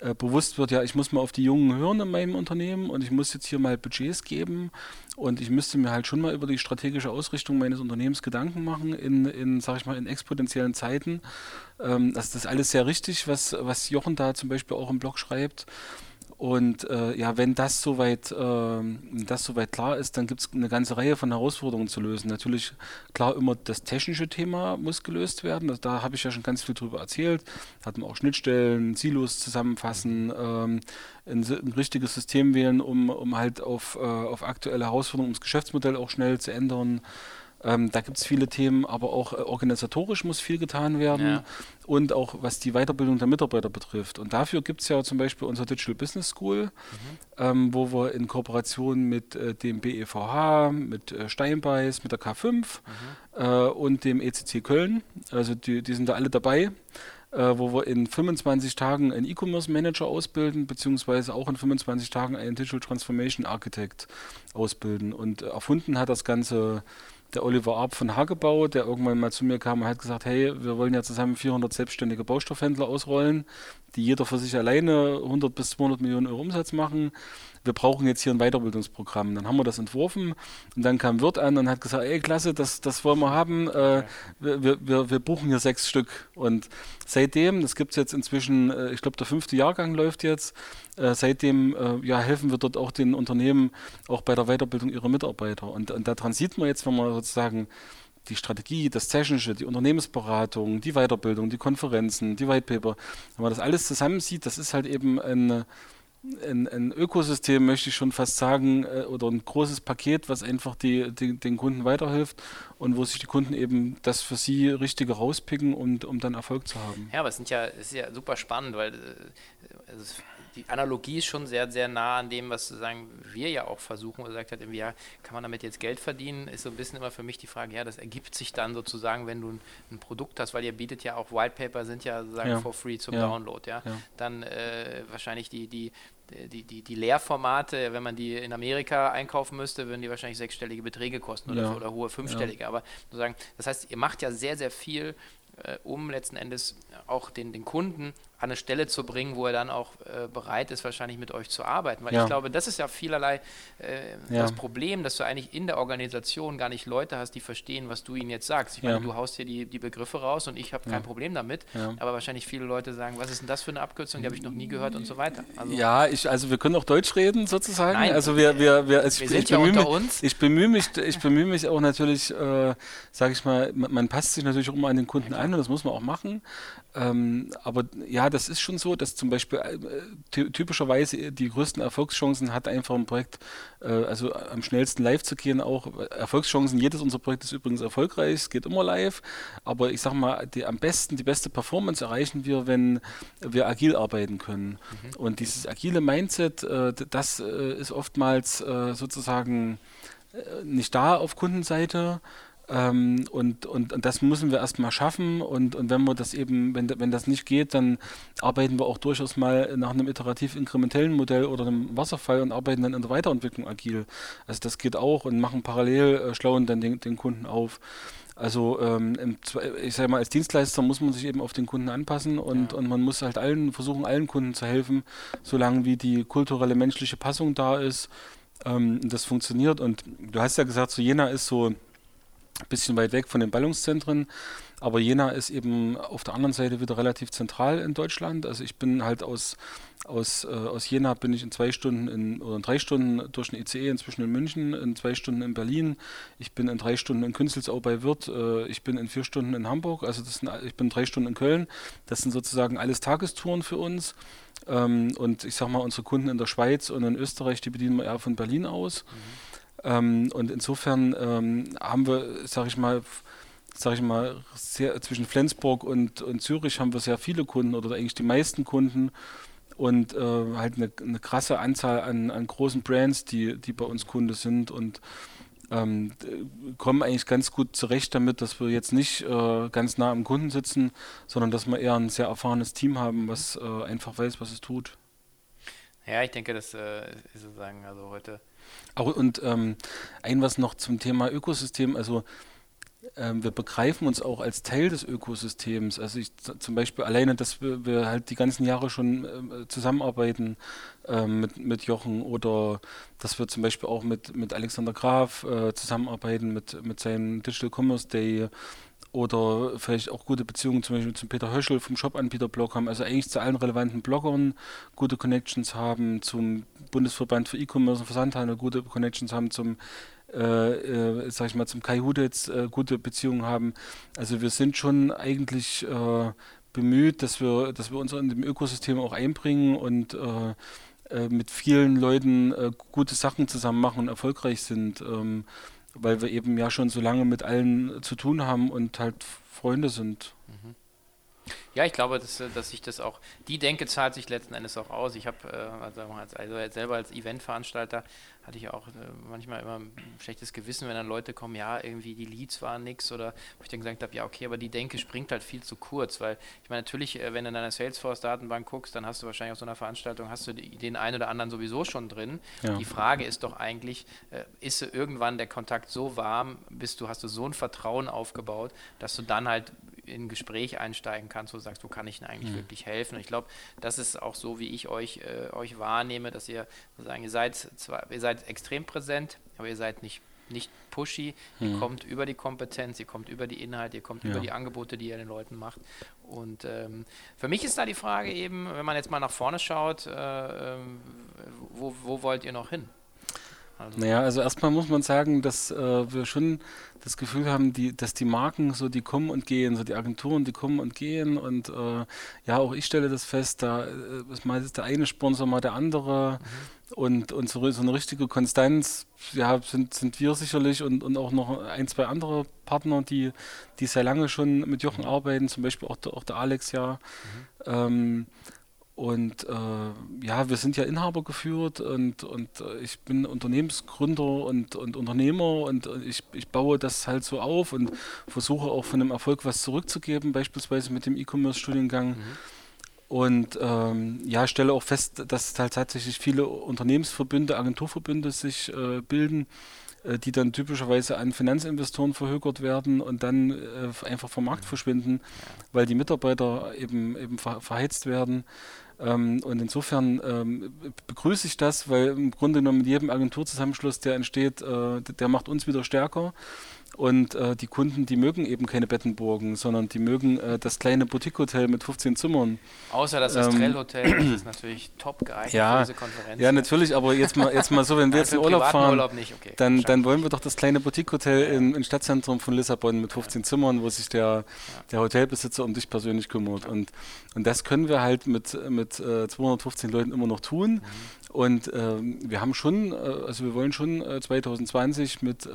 äh, bewusst wird, ja, ich muss mal auf die Jungen hören in meinem Unternehmen und ich muss jetzt hier mal Budgets geben und ich müsste mir halt schon mal über die strategische Ausrichtung meines Unternehmens Gedanken machen in, in sag ich mal, in exponentiellen Zeiten. Ähm, das ist alles sehr richtig, was, was Jochen da zum Beispiel auch im Blog schreibt. Und äh, ja, wenn das soweit, äh, das soweit klar ist, dann gibt es eine ganze Reihe von Herausforderungen zu lösen. Natürlich, klar, immer das technische Thema muss gelöst werden. Also, da habe ich ja schon ganz viel drüber erzählt. Hatten wir auch Schnittstellen, Silos zusammenfassen, ähm, ein, ein, richtiges System wählen, um, um halt auf, äh, auf aktuelle Herausforderungen, um das Geschäftsmodell auch schnell zu ändern. Ähm, da gibt es viele Themen, aber auch äh, organisatorisch muss viel getan werden ja. und auch was die Weiterbildung der Mitarbeiter betrifft. Und dafür gibt es ja zum Beispiel unser Digital Business School, mhm. ähm, wo wir in Kooperation mit äh, dem BEVH, mit äh, Steinbeiß, mit der K5 mhm. äh, und dem ECC Köln, also die, die sind da alle dabei. Äh, wo wir in 25 Tagen einen E-Commerce Manager ausbilden, beziehungsweise auch in 25 Tagen einen Digital Transformation Architect ausbilden. Und erfunden hat das Ganze der Oliver Arp von Hagebau, der irgendwann mal zu mir kam und hat gesagt, hey, wir wollen ja zusammen 400 selbstständige Baustoffhändler ausrollen, die jeder für sich alleine 100 bis 200 Millionen Euro Umsatz machen wir brauchen jetzt hier ein Weiterbildungsprogramm. Dann haben wir das entworfen und dann kam Wirt an und hat gesagt, ey klasse, das, das wollen wir haben, äh, wir, wir, wir buchen hier sechs Stück. Und seitdem, das gibt es jetzt inzwischen, äh, ich glaube der fünfte Jahrgang läuft jetzt, äh, seitdem äh, ja, helfen wir dort auch den Unternehmen auch bei der Weiterbildung ihrer Mitarbeiter. Und, und daran sieht man jetzt, wenn man sozusagen die Strategie, das Technische, die Unternehmensberatung, die Weiterbildung, die Konferenzen, die Whitepaper, wenn man das alles zusammen sieht, das ist halt eben ein ein, ein, Ökosystem, möchte ich schon fast sagen, äh, oder ein großes Paket, was einfach die, die, den Kunden weiterhilft und wo sich die Kunden eben das für sie Richtige rauspicken, und, um dann Erfolg zu haben. Ja, aber es sind ja, ist ja super spannend, weil äh, also die Analogie ist schon sehr, sehr nah an dem, was sozusagen wir ja auch versuchen, wo gesagt hat, ja, kann man damit jetzt Geld verdienen, ist so ein bisschen immer für mich die Frage, ja, das ergibt sich dann sozusagen, wenn du ein, ein Produkt hast, weil ihr bietet ja auch Whitepaper, sind ja sozusagen ja. for free zum ja. Download, ja. ja. Dann äh, wahrscheinlich die, die, die, die, die Lehrformate, wenn man die in Amerika einkaufen müsste, würden die wahrscheinlich sechsstellige Beträge kosten oder, oder hohe fünfstellige. Aber sozusagen, das heißt, ihr macht ja sehr, sehr viel, äh, um letzten Endes auch den, den Kunden an eine Stelle zu bringen, wo er dann auch äh, bereit ist, wahrscheinlich mit euch zu arbeiten. Weil ja. ich glaube, das ist ja vielerlei äh, ja. das Problem, dass du eigentlich in der Organisation gar nicht Leute hast, die verstehen, was du ihnen jetzt sagst. Ich meine, ja. du haust hier die, die Begriffe raus und ich habe kein Problem damit, aber wahrscheinlich viele Leute sagen, was ist denn das für eine Abkürzung, die habe ich noch nie gehört und so weiter. Also ja, ich, also wir können auch Deutsch reden sozusagen. Nein, also wir, wir, wir, also wir sind ich ja unter uns. Ich bemühe mich, ich bemühe mich auch natürlich, äh, sage ich mal, man, man, passt sich natürlich auch immer an den Kunden an und das muss man auch machen. Ähm, aber ja, das ist schon so, dass zum Beispiel äh, typischerweise die größten Erfolgschancen hat einfach ein Projekt, äh, also am schnellsten live zu gehen auch. Erfolgschancen, jedes unserer Projekte ist übrigens erfolgreich, es geht immer live, aber ich sag mal, die, am besten, die beste Performance erreichen wir, wenn wir agil arbeiten können. Mhm. Und dieses agile Mindset, äh, das äh, ist oftmals äh, sozusagen äh, nicht da auf Kundenseite. Ähm, und, und, und, das müssen wir erstmal schaffen. Und, und wenn wir das eben, wenn, wenn das nicht geht, dann arbeiten wir auch durchaus mal nach einem iterativ inkrementellen Modell oder einem Wasserfall und arbeiten dann in der Weiterentwicklung agil. Also das geht auch und machen parallel, äh, schlauen dann den, den Kunden auf. Also ähm, ich sage mal, als Dienstleister muss man sich eben auf den Kunden anpassen und, ja. und man muss halt allen versuchen, allen Kunden zu helfen, solange wie die kulturelle menschliche Passung da ist. Ähm, das funktioniert und du hast ja gesagt, so Jena ist so bisschen weit weg von den Ballungszentren. Aber Jena ist eben auf der anderen Seite wieder relativ zentral in Deutschland. Also ich bin halt aus, aus, äh, aus Jena bin ich in zwei Stunden in, oder in drei Stunden durch den ICE inzwischen in München, in zwei Stunden in Berlin. Ich bin in drei Stunden in Künzelsau bei Wirth. Äh, ich bin in vier Stunden in Hamburg. Also das sind, ich bin drei Stunden in Köln. Das sind sozusagen alles Tagestouren für uns. Ähm, und ich sage mal, unsere Kunden in der Schweiz und in Österreich, die bedienen wir eher von Berlin aus. Mhm. Ähm, und insofern ähm, haben wir, sage ich mal, sage ich mal, sehr, zwischen Flensburg und, und Zürich haben wir sehr viele Kunden oder eigentlich die meisten Kunden. und äh, halt eine, eine, krasse Anzahl an, an großen Brands, die, die bei uns Kunde sind und ähm, kommen eigentlich ganz gut zurecht damit, dass wir jetzt nicht äh, ganz nah am Kunden sitzen, sondern dass wir eher ein sehr erfahrenes Team haben, was äh, einfach weiß, was es tut. Ja, ich denke, das äh, ist sozusagen also heute. Auch, und ähm, ein was noch zum Thema Ökosystem, also ähm, wir begreifen uns auch als Teil des Ökosystems. Also ich, zum Beispiel alleine, dass wir, wir halt die ganzen Jahre schon äh, zusammenarbeiten äh, mit, mit Jochen oder dass wir zum Beispiel auch mit, mit Alexander Graf äh, zusammenarbeiten mit, mit seinem Digital Commerce Day oder vielleicht auch gute Beziehungen zum Beispiel zum Peter Höschel vom Shop-Anbieter-Blog haben, also eigentlich zu allen relevanten Bloggern gute Connections haben, zum Bundesverband für E-Commerce und Versandhandel gute Connections haben, zum äh, äh, sag ich mal, zum Kai Hudetz äh, gute Beziehungen haben. Also wir sind schon eigentlich äh, bemüht, dass wir, dass wir uns in dem Ökosystem auch einbringen und äh, äh, mit vielen Leuten gute Sachen zusammen machen und erfolgreich sind, ähm, weil wir eben ja schon so lange mit allen zu tun haben und halt Freunde sind. Mhm. Ja, ich glaube, dass, dass sich das auch, die Denke zahlt sich letzten Endes auch aus. Ich habe also, also selber als Eventveranstalter hatte ich auch äh, manchmal immer ein schlechtes Gewissen, wenn dann Leute kommen, ja, irgendwie die Leads waren nix oder wo ich dann gesagt habe, ja, okay, aber die Denke springt halt viel zu kurz, weil ich meine, natürlich, äh, wenn du in deiner Salesforce-Datenbank guckst, dann hast du wahrscheinlich auf so einer Veranstaltung, hast du den einen oder anderen sowieso schon drin. Ja. Die Frage ist doch eigentlich, äh, ist irgendwann der Kontakt so warm, bist du, hast du so ein Vertrauen aufgebaut, dass du dann halt in ein Gespräch einsteigen kannst, wo du sagst, wo kann ich denn eigentlich mhm. wirklich helfen? Und ich glaube, das ist auch so, wie ich euch, äh, euch wahrnehme, dass ihr sozusagen, ihr seid zwar, ihr seid extrem präsent, aber ihr seid nicht nicht pushy, mhm. ihr kommt über die Kompetenz, ihr kommt über die Inhalte, ihr kommt ja. über die Angebote, die ihr den Leuten macht. Und ähm, für mich ist da die Frage eben, wenn man jetzt mal nach vorne schaut, äh, ähm, wo, wo wollt ihr noch hin? Also naja, also erstmal muss man sagen, dass äh, wir schon das Gefühl haben, die, dass die Marken so, die kommen und gehen, so die Agenturen, die kommen und gehen und äh, ja, auch ich stelle das fest, da äh, ist mal der eine Sponsor, mal der andere mhm. und, und so, so, eine richtige Konstanz, ja, sind, sind wir sicherlich und, und auch noch ein, zwei andere Partner, die, die sehr lange schon mit Jochen mhm. arbeiten, zum Beispiel auch der, auch der Alex ja. Mhm. Ähm, und äh, ja, wir sind ja Inhaber geführt und, und äh, ich bin Unternehmensgründer und, und Unternehmer und äh, ich, ich baue das halt so auf und versuche auch von dem Erfolg was zurückzugeben, beispielsweise mit dem E-Commerce-Studiengang. Mhm. Und ähm, ja, stelle auch fest, dass halt tatsächlich viele Unternehmensverbünde, Agenturverbünde sich äh, bilden, äh, die dann typischerweise an Finanzinvestoren verhökert werden und dann äh, einfach vom Markt verschwinden, weil die Mitarbeiter eben, eben ver verheizt werden. Ähm, und insofern ähm, begrüße ich das, weil im Grunde genommen mit jedem Agenturzusammenschluss, der entsteht, äh, der macht uns wieder stärker. Und äh, die Kunden, die mögen eben keine Bettenburgen, sondern die mögen äh, das kleine Boutique-Hotel mit 15 Zimmern. Außer das Estrell-Hotel, ähm, das ist natürlich top geeignet ja, für diese Konferenz. Ja, natürlich, aber jetzt mal, jetzt mal so, wenn wir jetzt in Urlaub fahren, Urlaub okay, dann, dann wollen wir doch das kleine Boutique-Hotel ja. im, im, Stadtzentrum von Lissabon mit 15 ja. Zimmern, wo sich der, der Hotelbesitzer um dich persönlich kümmert. Und, und das können wir halt mit, mit äh, 215 Leuten immer noch tun. Mhm. Und ähm, wir haben schon, äh, also wir wollen schon äh, 2020 mit äh,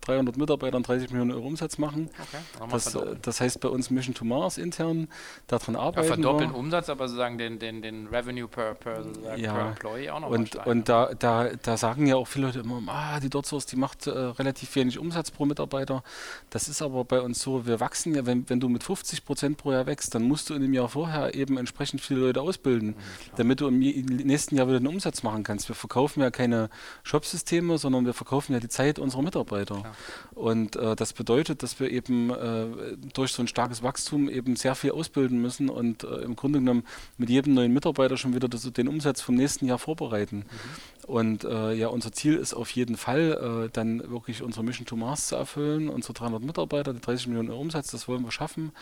300 Mitarbeitern 30 Millionen Euro Umsatz machen. Okay, das, äh, das, heißt bei uns Mission to Mars intern, daran arbeiten ja, verdoppeln wir. Umsatz, aber sozusagen den, den, den Revenue per, per, ja. per Employee auch noch Und, und da, da, da sagen ja auch viele Leute immer, ah, die Dotsource, die macht äh, relativ wenig Umsatz pro Mitarbeiter. Das ist aber bei uns so, wir wachsen ja, wenn, wenn du mit 50 Prozent pro Jahr wächst, dann musst du in dem Jahr vorher eben entsprechend viele Leute ausbilden, mhm, damit du im nächsten Jahr wieder einen Umsatz machen kannst. Wir verkaufen ja keine Shop-Systeme, sondern wir verkaufen ja die Zeit unserer Mitarbeiter. Klar. Und äh, das bedeutet, dass wir eben äh, durch so ein starkes Wachstum eben sehr viel ausbilden müssen und äh, im Grunde genommen mit jedem neuen Mitarbeiter schon wieder das, den Umsatz vom nächsten Jahr vorbereiten. Mhm. Und äh, ja, unser Ziel ist auf jeden Fall, äh, dann wirklich unsere Mission to Mars zu erfüllen, unsere 300 Mitarbeiter, die 30 Millionen Euro Umsatz, das wollen wir schaffen.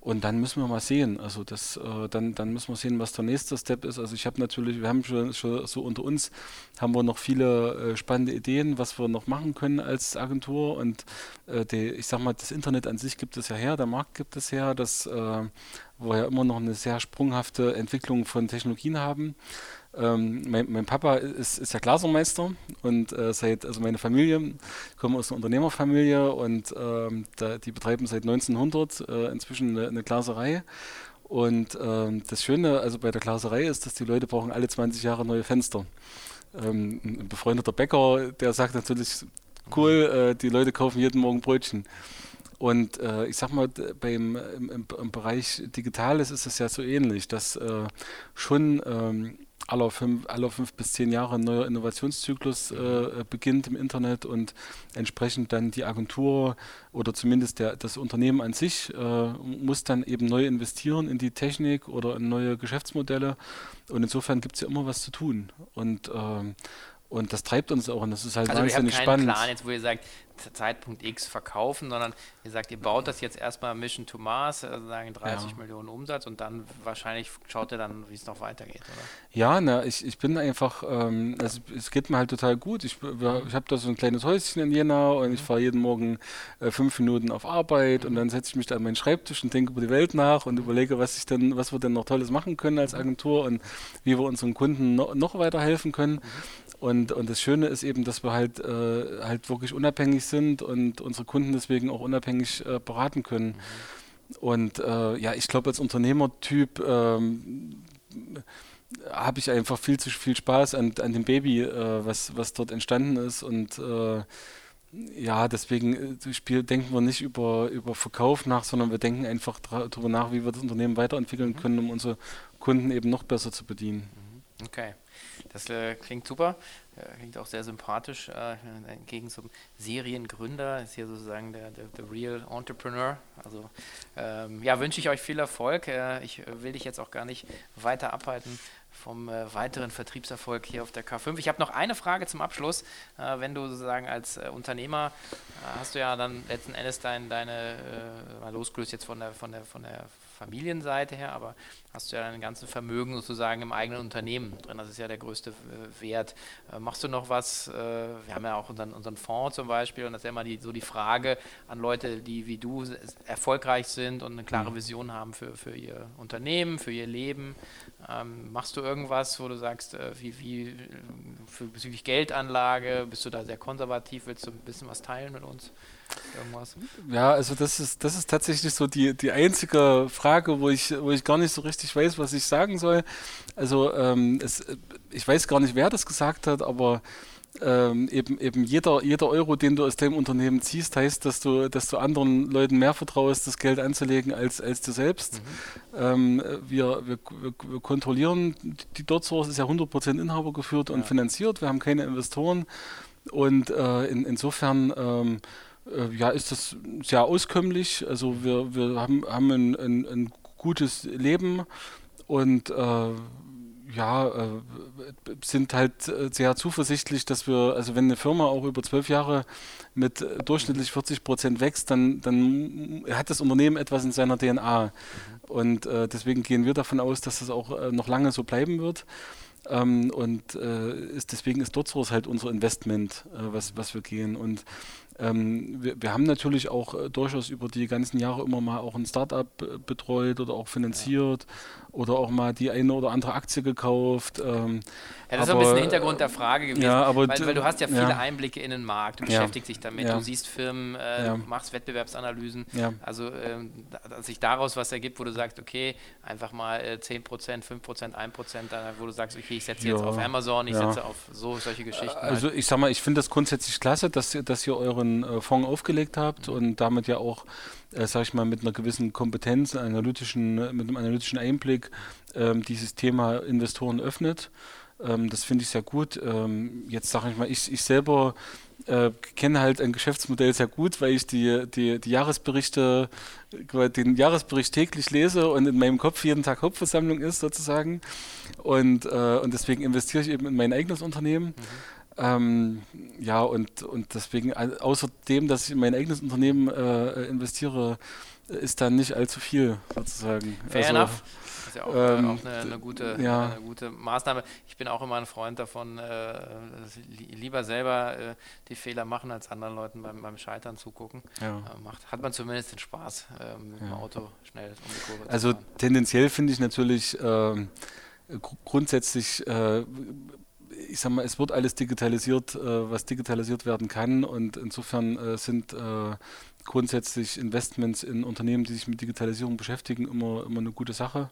Und dann müssen wir mal sehen. Also das, äh, dann, dann müssen wir sehen, was der nächste Step ist. Also ich habe natürlich, wir haben schon, schon, so unter uns, haben wir noch viele äh, spannende Ideen, was wir noch machen können als Agentur. Und äh, die, ich sag mal, das Internet an sich gibt es ja her, der Markt gibt es her, dass äh, wir ja immer noch eine sehr sprunghafte Entwicklung von Technologien haben. Ähm, mein, mein, Papa ist, ist ja Glasermeister und äh, seit, also meine Familie, kommt aus einer Unternehmerfamilie und ähm, da, die betreiben seit 1900 äh, inzwischen eine, eine Glaserei. Und ähm, das Schöne also bei der Glaserei ist, dass die Leute brauchen alle 20 Jahre neue Fenster. Ähm, ein befreundeter Bäcker, der sagt natürlich, cool, äh, die Leute kaufen jeden Morgen Brötchen. Und äh, ich sag mal, beim, im, im, Bereich Digitales ist es ja so ähnlich, dass äh, schon ähm, alle fünf, alle fünf bis zehn Jahre ein neuer Innovationszyklus äh, beginnt im Internet und entsprechend dann die Agentur oder zumindest der, das Unternehmen an sich äh, muss dann eben neu investieren in die Technik oder in neue Geschäftsmodelle. Und insofern gibt es ja immer was zu tun. Und ähm, und das treibt uns auch und das ist halt also wahnsinnig spannend. Also Plan jetzt, wo ihr sagt, Zeitpunkt X verkaufen, sondern ihr sagt, ihr baut das jetzt erstmal Mission to Mars, also sagen 30 ja. Millionen Umsatz und dann wahrscheinlich schaut ihr dann, wie es noch weitergeht, oder? Ja, na, ich, ich bin einfach, ähm, also es geht mir halt total gut. Ich, ich habe da so ein kleines Häuschen in Jena und ich mhm. fahre jeden Morgen äh, fünf Minuten auf Arbeit und mhm. dann setze ich mich da an meinen Schreibtisch und denke über die Welt nach und überlege, was ich denn, was wir denn noch Tolles machen können als mhm. Agentur und wie wir unseren Kunden no, noch weiterhelfen können. Und, und das Schöne ist eben, dass wir halt, äh, halt wirklich unabhängig sind und unsere Kunden deswegen auch unabhängig äh, beraten können. Mhm. Und äh, ja, ich glaube, als Unternehmertyp ähm, habe ich einfach viel zu viel Spaß an, an dem Baby, äh, was, was dort entstanden ist. Und äh, ja, deswegen äh, Spiel, denken wir nicht über, über Verkauf nach, sondern wir denken einfach darüber nach, wie wir das Unternehmen weiterentwickeln mhm. können, um unsere Kunden eben noch besser zu bedienen. Mhm. Okay. Das äh, klingt super, äh, klingt auch sehr sympathisch. Äh, entgegen zum Seriengründer ist hier sozusagen der, der, der Real Entrepreneur. Also ähm, ja, wünsche ich euch viel Erfolg. Äh, ich will dich jetzt auch gar nicht weiter abhalten vom äh, weiteren Vertriebserfolg hier auf der K5. Ich habe noch eine Frage zum Abschluss. Äh, wenn du sozusagen als Unternehmer hast du ja dann letzten Endes dein, deine, mal losgelöst jetzt von der, von der, von der Familienseite her, aber hast du ja dein ganzes Vermögen sozusagen im eigenen Unternehmen drin. Das ist ja der größte Wert. Äh, machst du noch was? Äh, wir haben ja auch unseren, unseren Fonds zum Beispiel und das ist ja immer die, so die Frage an Leute, die wie du erfolgreich sind und eine klare mhm. Vision haben für, für ihr Unternehmen, für ihr Leben. Ähm, machst du irgendwas, wo du sagst, äh, wie, wie für bezüglich Geldanlage, bist du da sehr konservativ, willst du ein bisschen was teilen mit uns? Irgendwas? Ja, also das ist, das ist tatsächlich so die, die einzige Frage, wo ich, wo ich gar nicht so richtig weiß, was ich sagen soll. Also ähm, es, ich weiß gar nicht, wer das gesagt hat, aber ähm, eben, eben jeder, jeder Euro, den du aus dem Unternehmen ziehst, heißt, dass du, dass du anderen Leuten mehr vertraust, das Geld anzulegen als, als dir selbst. Mhm. Ähm, wir, wir, wir, kontrollieren, die DotSource ist ja 100% Inhaber geführt und ja. finanziert, wir haben keine Investoren und äh, in, insofern ähm, äh, ja, ist das sehr auskömmlich. Also wir, wir haben, haben ein, ein, ein gutes Leben und äh, ja, äh, sind halt äh, sehr zuversichtlich, dass wir, also wenn eine Firma auch über zwölf Jahre mit durchschnittlich 40 Prozent wächst, dann, dann hat das Unternehmen etwas in seiner DNA. Und äh, deswegen gehen wir davon aus, dass das auch äh, noch lange so bleiben wird. Ähm, und äh, ist, deswegen ist DotSource halt unser Investment, was, was wir gehen. Und ähm, wir, wir, haben natürlich auch äh, durchaus über die ganzen Jahre immer mal auch ein Startup äh, betreut oder auch finanziert. Oder auch mal die eine oder andere Aktie gekauft. Ähm, ja, das aber, ist ein bisschen der Hintergrund der Frage gewesen, ja, aber, weil, weil, du hast ja viele ja. Einblicke in den Markt, du beschäftigst dich damit, du siehst Firmen, äh, machst Wettbewerbsanalysen, also ähm, dass sich daraus was ergibt, wo du sagst, okay, einfach mal äh, 10%, 5%, 1%, da, wo du sagst, okay, ich setze jetzt auf Amazon, ich setze auf so solche Geschichten. Also halt. ich sag mal, ich finde das grundsätzlich klasse, dass, dass ihr euren äh, Fonds aufgelegt habt und damit ja auch, äh, sag ich mal, mit einer gewissen Kompetenz, analytischen, mit einem analytischen Einblick ähm, dieses Thema Investoren öffnet. Ähm, das finde ich sehr gut. Ähm, jetzt sage ich mal, ich, ich selber äh, kenne halt ein Geschäftsmodell sehr gut, weil ich die, die, die Jahresberichte, den Jahresbericht täglich lese und in meinem Kopf jeden Tag Hauptversammlung ist sozusagen. Und, äh, und deswegen investiere ich eben in mein eigenes Unternehmen. Mhm. Ähm, ja, und, und deswegen, außerdem, dass ich in mein eigenes Unternehmen äh, investiere, ist da nicht allzu viel sozusagen. Fair also, enough. Das ist ja auch, ähm, auch eine, eine, gute, ja. eine, gute, Maßnahme. Ich bin auch immer ein Freund davon, äh, lieber selber äh, die Fehler machen, als anderen Leuten beim, beim Scheitern zugucken. Ja. Äh, macht, hat man zumindest den Spaß, ähm, mit dem Auto schnell um die Kurve Also tendenziell finde ich natürlich ähm, grundsätzlich äh, ich sag mal, es wird alles digitalisiert, äh, was digitalisiert werden kann und insofern äh, sind äh, grundsätzlich Investments in Unternehmen, die sich mit Digitalisierung beschäftigen, immer, immer eine gute Sache.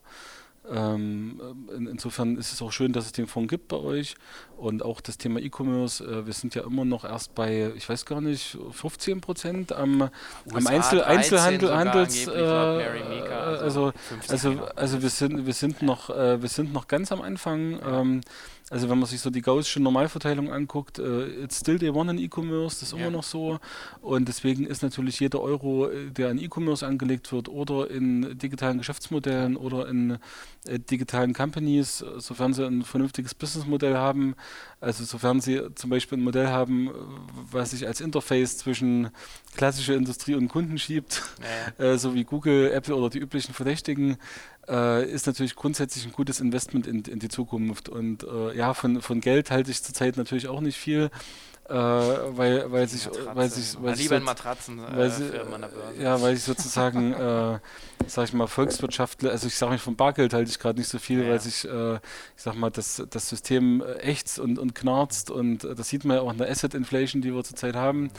Ähm, in, insofern ist es auch schön, dass es den Fonds gibt bei euch und auch das Thema E-Commerce. Äh, wir sind ja immer noch erst bei, ich weiß gar nicht, 15 Prozent am, am Einzel, Einzelhandel, Handels, äh, also, also, also wir sind, wir sind noch, äh, wir sind noch ganz am Anfang. Ähm, also wenn man sich so die gaußsche Normalverteilung anguckt, äh, it's still day one in E-Commerce, das ist ja. immer noch so. Und deswegen ist natürlich jeder Euro, äh, der in E-Commerce angelegt wird oder in digitalen Geschäftsmodellen oder in äh, digitalen Companies, sofern sie ein vernünftiges Businessmodell haben, also sofern sie zum Beispiel ein Modell haben, was sich als Interface zwischen klassischer Industrie und Kunden schiebt, ja. [laughs] äh, so wie Google, Apple oder die üblichen Verdächtigen, äh, ist natürlich grundsätzlich ein gutes Investment in, in die Zukunft. Und äh, ja, von, von Geld halte ich zurzeit natürlich auch nicht viel. Äh, weil, weil sich, weil sich, weil lieber in Matratzen äh, weil sie, Ja, weil ich sozusagen, [laughs] äh, sag ich mal, Volkswirtschaftler, also ich sage mich vom Bargeld halte ich gerade nicht so viel, ja. weil sich, äh, ich sag mal, das, das System ächzt und, und knarzt und äh, das sieht man ja auch in der Asset Inflation, die wir zurzeit haben. Mhm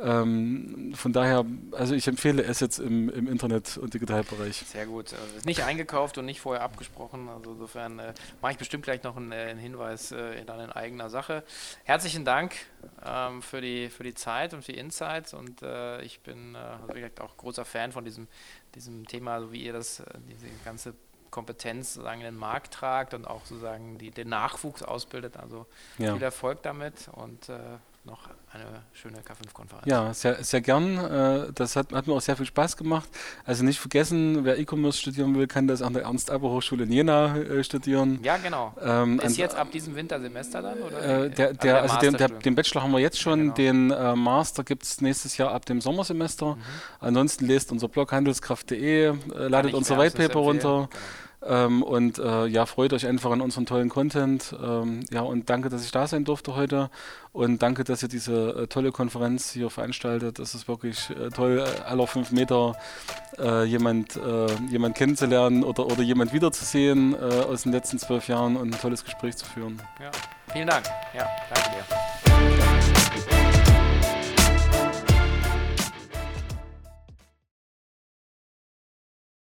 ähm, von daher, also ich empfehle Assets im, im Internet- und Digitalbereich. Sehr gut. Also ist nicht eingekauft und nicht vorher abgesprochen. Also insofern äh, mache ich bestimmt gleich noch einen, äh, einen Hinweis äh, dann in eigener Sache. Herzlichen Dank ähm, für, die, für die Zeit und für die Insights und äh, ich bin äh, also auch großer Fan von diesem, diesem Thema, so wie ihr das, äh, diese ganze Kompetenz sozusagen in den Markt tragt und auch sozusagen die, den Nachwuchs ausbildet. Also ja. viel Erfolg damit und noch eine schöne K5-Konferenz. Ja, sehr, sehr gern. Äh, das hat, hat, mir auch sehr viel Spaß gemacht. Also nicht vergessen, wer E-Commerce studieren will, kann das an der Ernst-Alber-Hochschule in Jena äh, studieren. Ja, genau. Ähm, Ist jetzt ab diesem Wintersemester dann? Oder äh, der, der, also, also den, der, den Bachelor haben wir jetzt schon, ja, genau. den äh, Master gibt es nächstes Jahr ab dem Sommersemester. Mhm. Ansonsten lest unser Blog handelskraft.de, äh, ladet unser White Paper runter. Genau. Ähm, und äh, ja, freut euch einfach an unseren tollen Content. Ähm, ja, und danke, dass ich da sein durfte heute. Und danke, dass ihr diese äh, tolle Konferenz hier veranstaltet. Es ist wirklich äh, toll, äh, aller fünf Meter äh, jemand, äh, jemand kennenzulernen oder, oder jemand wiederzusehen aus den letzten zwölf Jahren und ein tolles Gespräch zu führen. Ja, vielen Dank. Ja, danke dir.